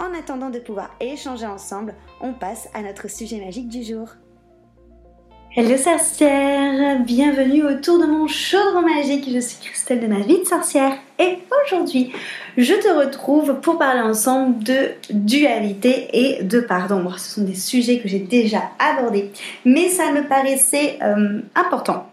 En attendant de pouvoir échanger ensemble, on passe à notre sujet magique du jour. Hello sorcière, bienvenue autour de mon chaudron magique. Je suis Christelle de ma vie de sorcière et aujourd'hui je te retrouve pour parler ensemble de dualité et de pardon. ce sont des sujets que j'ai déjà abordés, mais ça me paraissait euh, important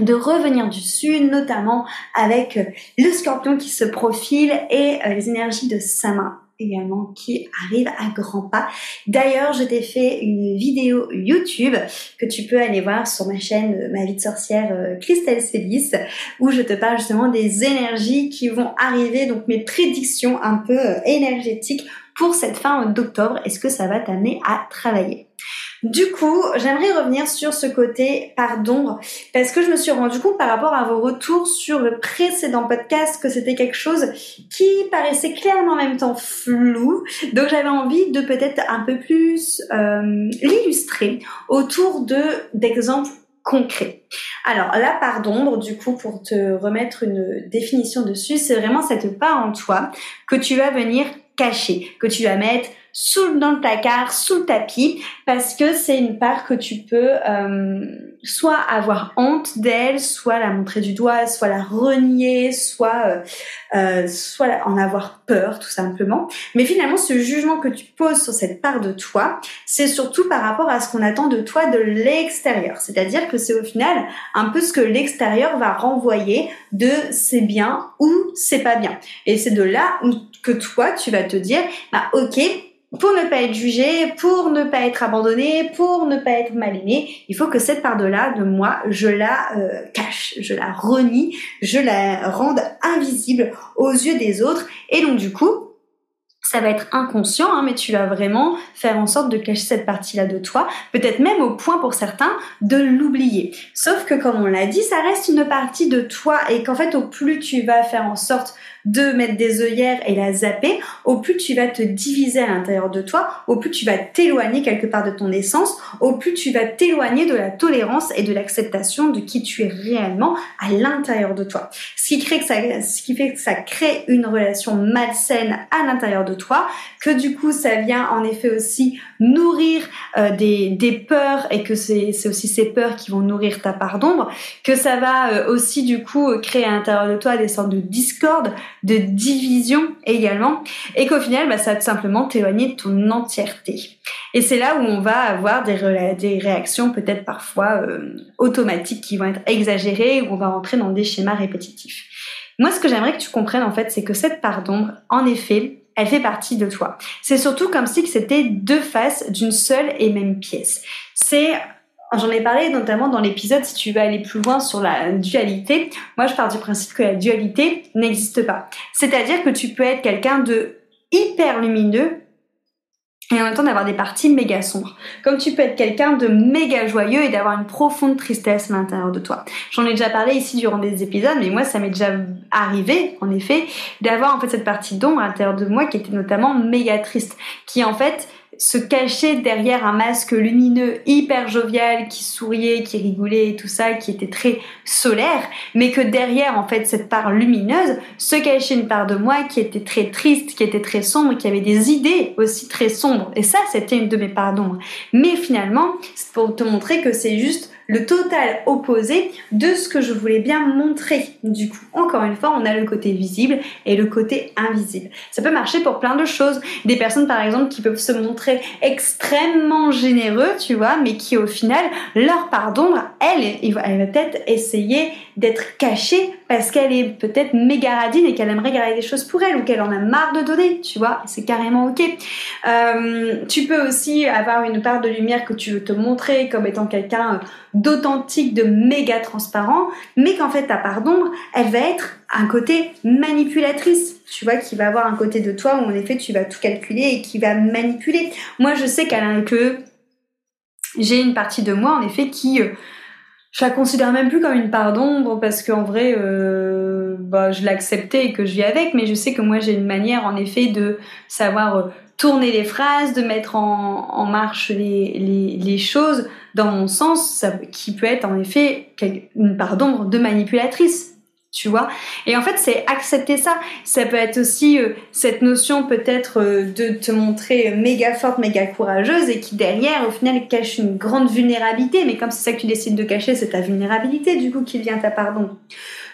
de revenir dessus, notamment avec le scorpion qui se profile et euh, les énergies de sa main également qui arrive à grands pas. D'ailleurs, je t'ai fait une vidéo YouTube que tu peux aller voir sur ma chaîne euh, Ma vie de sorcière euh, Christelle Célis où je te parle justement des énergies qui vont arriver, donc mes prédictions un peu euh, énergétiques pour cette fin d'octobre. Est-ce que ça va t'amener à travailler? Du coup, j'aimerais revenir sur ce côté pardon parce que je me suis rendu compte par rapport à vos retours sur le précédent podcast que c'était quelque chose qui paraissait clairement en même temps flou. Donc j'avais envie de peut-être un peu plus euh, l'illustrer autour de d'exemples concrets. Alors la part d'ombre, du coup, pour te remettre une définition dessus, c'est vraiment cette part en toi que tu vas venir cacher, que tu vas mettre sous dans le placard, sous le tapis, parce que c'est une part que tu peux euh, soit avoir honte d'elle, soit la montrer du doigt, soit la renier, soit euh, euh, soit en avoir peur tout simplement. Mais finalement, ce jugement que tu poses sur cette part de toi, c'est surtout par rapport à ce qu'on attend de toi de l'extérieur. C'est-à-dire que c'est au final un peu ce que l'extérieur va renvoyer de c'est bien ou c'est pas bien. Et c'est de là que toi, tu vas te dire, bah ok, pour ne pas être jugé, pour ne pas être abandonné, pour ne pas être mal aimé, il faut que cette part-là de moi, je la euh, cache, je la renie, je la rende invisible aux yeux des autres. Et donc du coup, ça va être inconscient, hein, mais tu vas vraiment faire en sorte de cacher cette partie-là de toi, peut-être même au point pour certains de l'oublier. Sauf que comme on l'a dit, ça reste une partie de toi et qu'en fait, au plus tu vas faire en sorte de mettre des œillères et la zapper, au plus tu vas te diviser à l'intérieur de toi, au plus tu vas t'éloigner quelque part de ton essence, au plus tu vas t'éloigner de la tolérance et de l'acceptation de qui tu es réellement à l'intérieur de toi. Ce qui crée que ça, ce qui fait que ça crée une relation malsaine à l'intérieur de toi, que du coup ça vient en effet aussi nourrir euh, des, des peurs et que c'est aussi ces peurs qui vont nourrir ta part d'ombre, que ça va euh, aussi du coup créer à l'intérieur de toi des sortes de discorde, de division également, et qu'au final, bah, ça va simplement t'éloigner de ton entièreté. Et c'est là où on va avoir des, des réactions peut-être parfois euh, automatiques qui vont être exagérées, où on va rentrer dans des schémas répétitifs. Moi, ce que j'aimerais que tu comprennes en fait, c'est que cette part d'ombre, en effet, elle fait partie de toi. C'est surtout comme si c'était deux faces d'une seule et même pièce. C'est J'en ai parlé notamment dans l'épisode si tu veux aller plus loin sur la dualité. Moi, je pars du principe que la dualité n'existe pas. C'est-à-dire que tu peux être quelqu'un de hyper lumineux et en même temps d'avoir des parties méga sombres. Comme tu peux être quelqu'un de méga joyeux et d'avoir une profonde tristesse à l'intérieur de toi. J'en ai déjà parlé ici durant des épisodes, mais moi ça m'est déjà arrivé, en effet, d'avoir en fait cette partie d'ombre à l'intérieur de moi qui était notamment méga triste, qui en fait se cacher derrière un masque lumineux hyper jovial qui souriait, qui rigolait tout ça, qui était très solaire, mais que derrière en fait cette part lumineuse se cachait une part de moi qui était très triste, qui était très sombre, qui avait des idées aussi très sombres. Et ça, c'était une de mes parts d'ombre. Mais finalement, c'est pour te montrer que c'est juste le total opposé de ce que je voulais bien montrer. Du coup, encore une fois, on a le côté visible et le côté invisible. Ça peut marcher pour plein de choses. Des personnes, par exemple, qui peuvent se montrer extrêmement généreux, tu vois, mais qui au final, leur part d'ombre, elle, elle va peut-être essayer d'être cachée parce qu'elle est peut-être méga radine et qu'elle aimerait garder des choses pour elle ou qu'elle en a marre de donner, tu vois, c'est carrément ok. Euh, tu peux aussi avoir une part de lumière que tu veux te montrer comme étant quelqu'un d'authentique, de méga transparent, mais qu'en fait ta part d'ombre, elle va être un côté manipulatrice, tu vois, qui va avoir un côté de toi où en effet tu vas tout calculer et qui va manipuler. Moi je sais qu'elle que j'ai une partie de moi en effet qui euh, je la considère même plus comme une part d'ombre parce qu'en vrai, euh, bah, je l'acceptais et que je vis avec, mais je sais que moi j'ai une manière en effet de savoir euh, tourner les phrases, de mettre en, marche les, choses dans mon sens, ça, qui peut être en effet une part d'ombre de manipulatrice tu vois. Et en fait c'est accepter ça. Ça peut être aussi euh, cette notion peut-être euh, de te montrer méga forte méga courageuse et qui derrière au final cache une grande vulnérabilité. Mais comme c'est ça que tu décides de cacher c'est ta vulnérabilité du coup qui vient ta pardon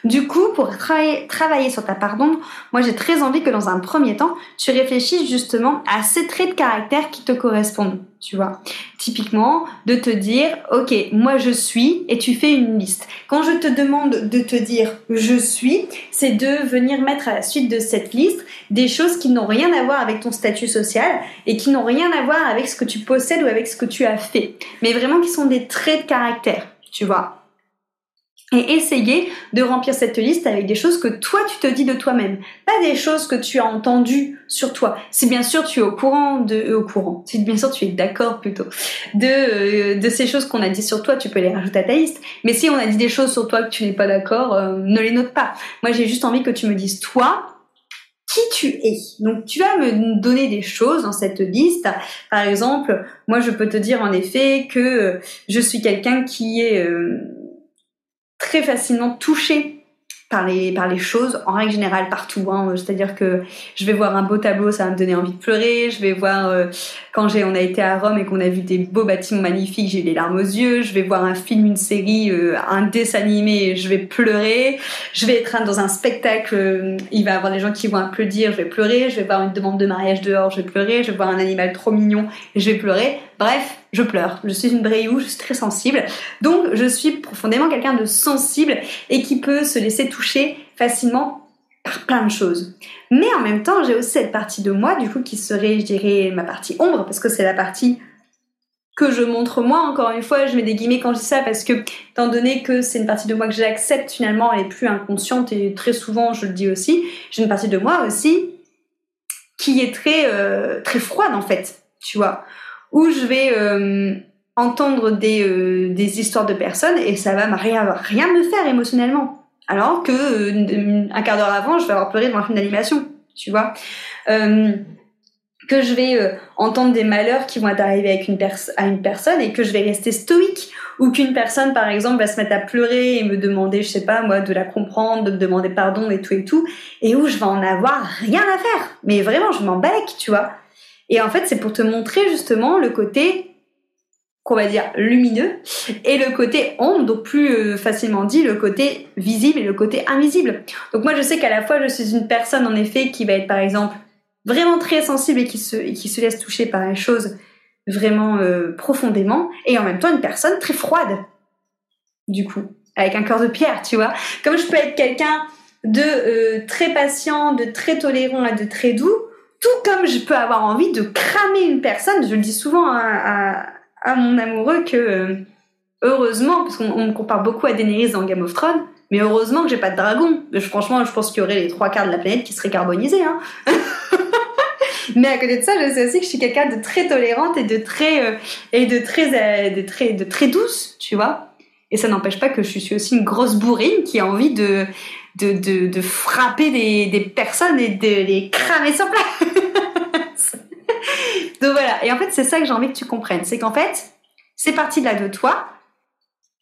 du coup, pour travailler, sur ta pardon, moi j'ai très envie que dans un premier temps, tu réfléchisses justement à ces traits de caractère qui te correspondent, tu vois. Typiquement, de te dire, ok, moi je suis, et tu fais une liste. Quand je te demande de te dire je suis, c'est de venir mettre à la suite de cette liste des choses qui n'ont rien à voir avec ton statut social et qui n'ont rien à voir avec ce que tu possèdes ou avec ce que tu as fait, mais vraiment qui sont des traits de caractère, tu vois et essayer de remplir cette liste avec des choses que toi tu te dis de toi-même, pas des choses que tu as entendues sur toi. Si bien sûr tu es au courant de euh, au courant, si bien sûr tu es d'accord plutôt de euh, de ces choses qu'on a dit sur toi, tu peux les rajouter à ta liste. Mais si on a dit des choses sur toi que tu n'es pas d'accord, euh, ne les note pas. Moi j'ai juste envie que tu me dises toi qui tu es. Donc tu vas me donner des choses dans cette liste. Par exemple, moi je peux te dire en effet que je suis quelqu'un qui est très facilement touché par les, par les choses, en règle générale partout. Hein. C'est-à-dire que je vais voir un beau tableau, ça va me donner envie de pleurer. Je vais voir, euh, quand on a été à Rome et qu'on a vu des beaux bâtiments magnifiques, j'ai les larmes aux yeux. Je vais voir un film, une série, euh, un dessin animé, je vais pleurer. Je vais être dans un spectacle, euh, il va y avoir des gens qui vont applaudir, je vais pleurer. Je vais voir une demande de mariage dehors, je vais pleurer. Je vais voir un animal trop mignon, je vais pleurer. Bref, je pleure. Je suis une bréou, je suis très sensible. Donc, je suis profondément quelqu'un de sensible et qui peut se laisser toucher facilement par plein de choses. Mais en même temps, j'ai aussi cette partie de moi, du coup, qui serait, je dirais, ma partie ombre, parce que c'est la partie que je montre moi, encore une fois, je mets des guillemets quand je dis ça parce que, étant donné que c'est une partie de moi que j'accepte, finalement, elle est plus inconsciente et très souvent, je le dis aussi, j'ai une partie de moi aussi qui est très, euh, très froide, en fait, tu vois où je vais euh, entendre des, euh, des histoires de personnes et ça va rien, rien me faire émotionnellement. Alors que euh, un quart d'heure avant, je vais avoir pleuré devant un film d'animation, tu vois. que je vais entendre des malheurs qui vont arriver avec une à une personne et que je vais rester stoïque ou qu'une personne par exemple va se mettre à pleurer et me demander je sais pas moi de la comprendre de me demander pardon et tout et tout et où je vais en avoir rien à faire mais vraiment je m'en tu vois et en fait, c'est pour te montrer justement le côté qu'on va dire lumineux et le côté ombre, donc plus euh, facilement dit le côté visible et le côté invisible. Donc moi je sais qu'à la fois je suis une personne en effet qui va être par exemple vraiment très sensible et qui se, laisse toucher par les choses vraiment euh, profondément et en même temps une personne très froide du coup avec un cœur de pierre tu vois comme je peux être quelqu'un de euh, très patient de très tolérant et de très doux tout comme je peux avoir envie de cramer une personne, je le dis souvent à, mon amoureux que euh, heureusement, parce qu'on me compare beaucoup à Daenerys dans Game of Thrones, mais heureusement que j'ai pas de dragon. franchement, je pense qu'il y aurait les trois quarts de la planète qui seraient carbonisés. Hein. mais à côté de ça, je sais aussi que je suis quelqu'un de très tolérante et de très euh, et de très, euh, de très de très douce, tu vois. Et ça n'empêche pas que je suis aussi une grosse bourrine qui a envie de de, de, frapper des, des, personnes et de les cramer sur place. Donc voilà. Et en fait, c'est ça que j'ai envie que tu comprennes. C'est qu'en fait, ces parties-là de toi,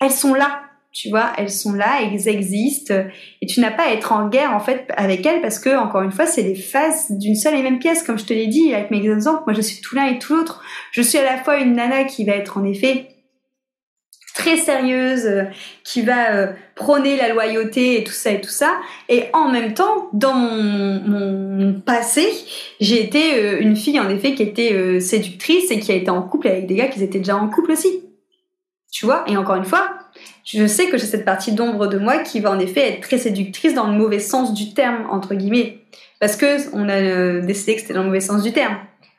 elles sont là. Tu vois, elles sont là, elles existent. Et tu n'as pas à être en guerre, en fait, avec elles parce que, encore une fois, c'est les faces d'une seule et même pièce. Comme je te l'ai dit avec mes exemples, moi, je suis tout l'un et tout l'autre. Je suis à la fois une nana qui va être, en effet, très sérieuse, euh, qui va euh, prôner la loyauté et tout ça et tout ça. Et en même temps, dans mon, mon passé, j'ai été euh, une fille en effet qui était séductrice et qui a été en couple avec des gars qui étaient déjà en couple aussi. Tu vois? Et encore une fois, je sais que j'ai cette partie d'ombre de moi qui va en effet être très séductrice dans le mauvais sens du terme entre guillemets, parce que on a décidé que c'était dans le mauvais sens du terme.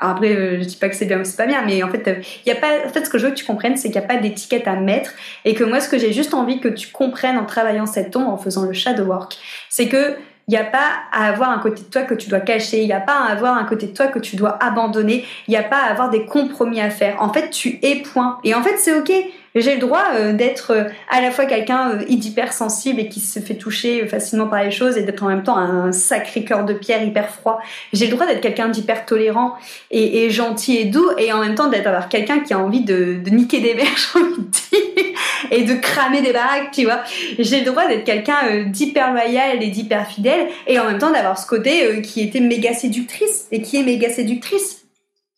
Après, euh, je dis pas que c'est bien ou c'est pas bien, mais en fait, il y a pas. En fait, ce que je veux que tu comprennes, c'est qu'il n'y a pas d'étiquette à mettre, et que moi, ce que j'ai juste envie que tu comprennes en travaillant cette ombre, en faisant le shadow work, c'est que il n'y a pas à avoir un côté de toi que tu dois cacher, il n'y a pas à avoir un côté de toi que tu dois abandonner, il n'y a pas à avoir des compromis à faire. En fait, tu es point. Et en fait, c'est ok. J'ai le droit euh, d'être euh, à la fois quelqu'un euh, d'hypersensible et qui se fait toucher facilement par les choses et d'être en même temps un sacré cœur de pierre hyper froid. J'ai le droit d'être quelqu'un d'hyper tolérant et, gentil et doux et en même temps d'être quelqu'un qui a envie de, niquer des verres, j'ai envie de dire, et de cramer des baraques, tu vois. J'ai le droit d'être quelqu'un d'hyper loyal et d'hyper fidèle et en même temps d'avoir ce côté qui était méga séductrice et qui est méga séductrice.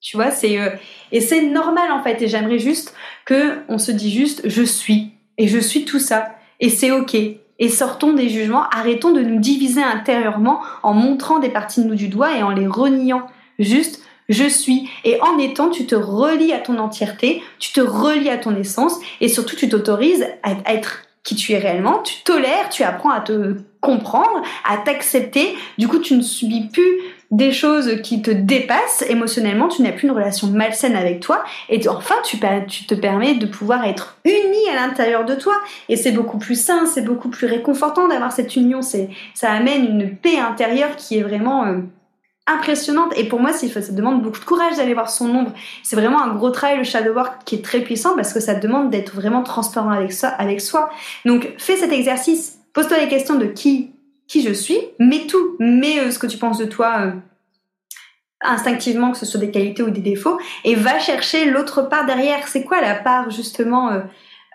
Tu vois, c'est et c'est normal en fait. Et j'aimerais juste que on se dit juste je suis et je suis tout ça et c'est ok. Et sortons des jugements, arrêtons de nous diviser intérieurement en montrant des parties de nous du doigt et en les reniant. Juste je suis. Et en étant, tu te relis à ton entièreté, tu te relis à ton essence et surtout tu t'autorises à être qui tu es réellement, tu tolères, tu apprends à te comprendre, à t'accepter. Du coup, tu ne subis plus des choses qui te dépassent. Émotionnellement, tu n'as plus une relation malsaine avec toi, et enfin tu, tu te permets de pouvoir être uni à l'intérieur de toi, et c'est beaucoup plus sain, c'est beaucoup plus réconfortant d'avoir cette union, c'est ça amène une paix intérieure qui est vraiment euh, impressionnante, et pour moi ça demande beaucoup de courage d'aller voir son ombre, c'est vraiment un gros travail le shadow work qui est très puissant parce que ça demande d'être vraiment transparent avec, ça, avec soi, donc fais cet exercice, pose-toi les questions de qui qui je suis, mets tout, mets euh, ce que tu penses de toi euh, instinctivement, que ce soit des qualités ou des défauts, et va chercher l'autre part derrière. C'est quoi la part justement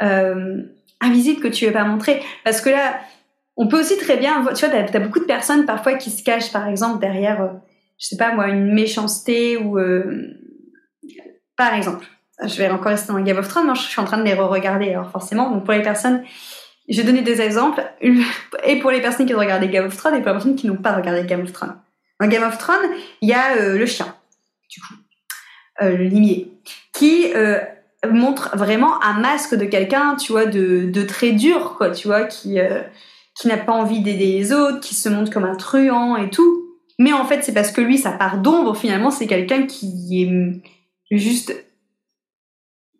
euh, invisible que tu veux pas montrer? Parce que là, on peut aussi très bien, tu vois, t'as as beaucoup de personnes parfois qui se cachent, par exemple, derrière, je sais pas moi, une méchanceté ou, par exemple, je vais encore rester dans Game of Thrones, je suis en train de les re-regarder, alors forcément, donc pour les personnes je vais donner des exemples, et pour les personnes qui ont regardé Game of Thrones et pour les personnes qui n'ont pas regardé Game of Thrones. Dans Game of Thrones, il y a euh, le chien, du coup, euh, le limier, qui euh, montre vraiment un masque de quelqu'un, tu vois, de, de, très dur, quoi, tu vois, qui, qui n'a pas envie d'aider les autres, qui se montre comme un truand et tout. Mais en fait, c'est parce que lui, sa part d'ombre, finalement, c'est quelqu'un qui est juste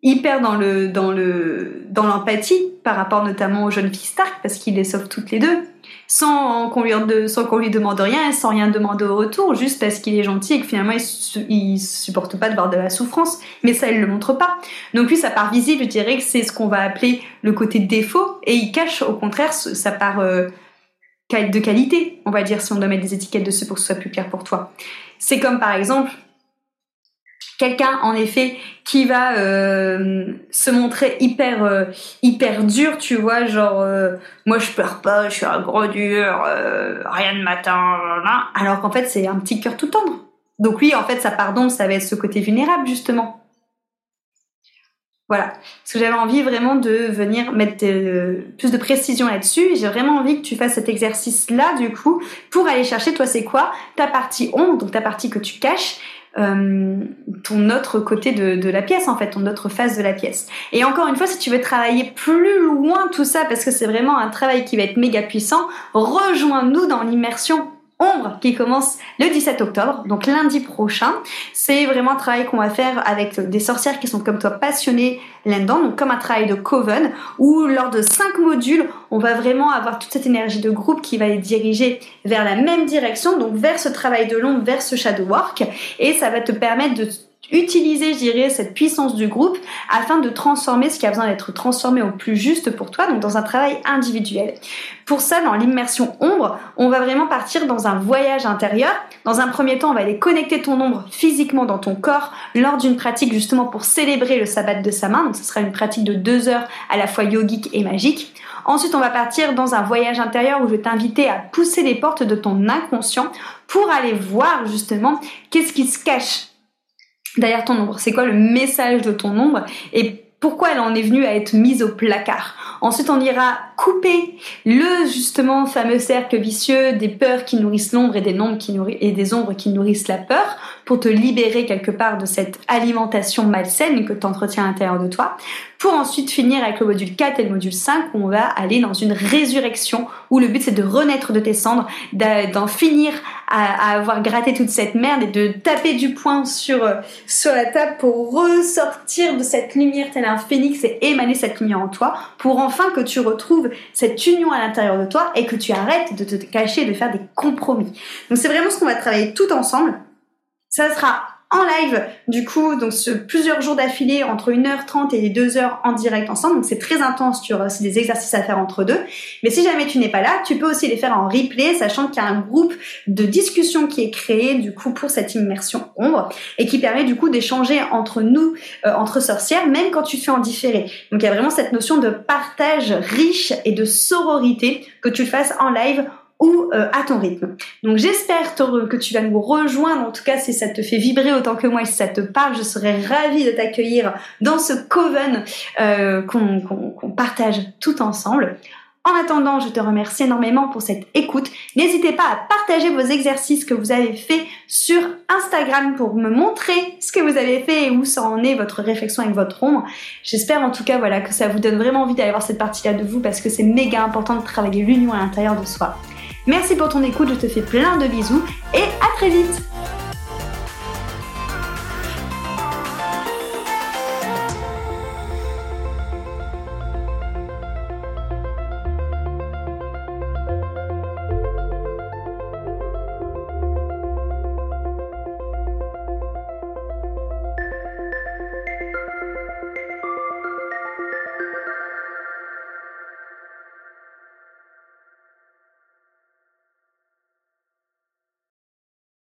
hyper dans le dans le dans l'empathie par rapport notamment aux jeunes filles Stark parce qu'il les sauve toutes les deux sans qu'on lui sans qu'on lui demande rien sans rien demander au retour juste parce qu'il est gentil et que finalement il, il supporte pas de voir de la souffrance. Mais ça il le montre pas. Donc lui sa part visible je dirais que c'est ce qu'on va appeler le côté défaut et il cache au contraire sa part euh, de qualité on va dire si on doit mettre des étiquettes dessus pour que ce soit plus clair pour toi. C'est comme par exemple quelqu'un en effet qui va euh, se montrer hyper euh, hyper dur tu vois genre euh, moi je pleure pas je suis un gros dur rien de matin alors qu'en fait c'est un petit cœur tout tendre. Donc lui en fait sa pardon ça va être ce côté vulnérable justement. Voilà. Parce que j'avais envie vraiment de venir mettre plus de précision là-dessus. J'ai vraiment envie que tu fasses cet exercice là du coup pour aller chercher toi c'est quoi ta partie ombre donc ta partie que tu caches euh, ton autre côté de, de, la pièce en fait, ton autre face de la pièce. Et encore une fois, si tu veux travailler plus loin tout ça, parce que c'est vraiment un travail qui va être méga puissant, rejoins-nous dans l'immersion Ombre qui commence le 17 octobre, donc lundi prochain. C'est vraiment un travail qu'on va faire avec des sorcières qui sont comme toi passionnées là-dedans, donc comme un travail de coven, où lors de cinq modules, on va vraiment avoir toute cette énergie de groupe qui va les diriger vers la même direction, donc vers ce travail de l'ombre, vers ce shadow work, et ça va te permettre de utiliser, je dirais, cette puissance du groupe afin de transformer ce qui a besoin d'être transformé au plus juste pour toi, donc dans un travail individuel. Pour ça, dans l'immersion ombre, on va vraiment partir dans un voyage intérieur. Dans un premier temps, on va aller connecter ton ombre physiquement dans ton corps lors d'une pratique justement pour célébrer le sabbat de sa main. Donc ce sera une pratique de deux heures à la fois yogique et magique. Ensuite, on va partir dans un voyage intérieur où je vais t'inviter à pousser les portes de ton inconscient pour aller voir justement qu'est-ce qui se cache derrière ton ombre. C'est quoi le message de ton ombre et pourquoi elle en est venue à être mise au placard? Ensuite, on ira couper le justement fameux cercle vicieux des peurs qui nourrissent l'ombre et des ombres qui nourrissent la peur pour te libérer quelque part de cette alimentation malsaine que tu entretiens à l'intérieur de toi pour ensuite finir avec le module 4 et le module 5 où on va aller dans une résurrection où le but c'est de renaître de tes cendres, d'en finir à, avoir gratté toute cette merde et de taper du poing sur, euh, sur la table pour ressortir de cette lumière tel un phénix et émaner cette lumière en toi pour enfin que tu retrouves cette union à l'intérieur de toi et que tu arrêtes de te cacher et de faire des compromis. Donc c'est vraiment ce qu'on va travailler tout ensemble. Ça sera en live, du coup, donc plusieurs jours d'affilée, entre 1h30 et 2h en direct ensemble. Donc c'est très intense, tu c'est des exercices à faire entre deux. Mais si jamais tu n'es pas là, tu peux aussi les faire en replay, sachant qu'il y a un groupe de discussion qui est créé, du coup, pour cette immersion ombre, et qui permet du coup d'échanger entre nous, euh, entre sorcières, même quand tu fais en différé. Donc il y a vraiment cette notion de partage riche et de sororité que tu le fasses en live ou euh, à ton rythme. Donc j'espère que tu vas nous rejoindre, en tout cas si ça te fait vibrer autant que moi et si ça te parle, je serais ravie de t'accueillir dans ce coven euh, qu'on partage tout ensemble. En attendant, je te remercie énormément pour cette écoute. N'hésitez pas à partager vos exercices que vous avez faits sur Instagram pour me montrer ce que vous avez fait et où ça en est votre réflexion avec votre ombre. J'espère en tout cas voilà que ça vous donne vraiment envie d'aller voir cette partie-là de vous parce que c'est méga important de travailler l'union à l'intérieur de soi. Merci pour ton écoute, je te fais plein de bisous et à très vite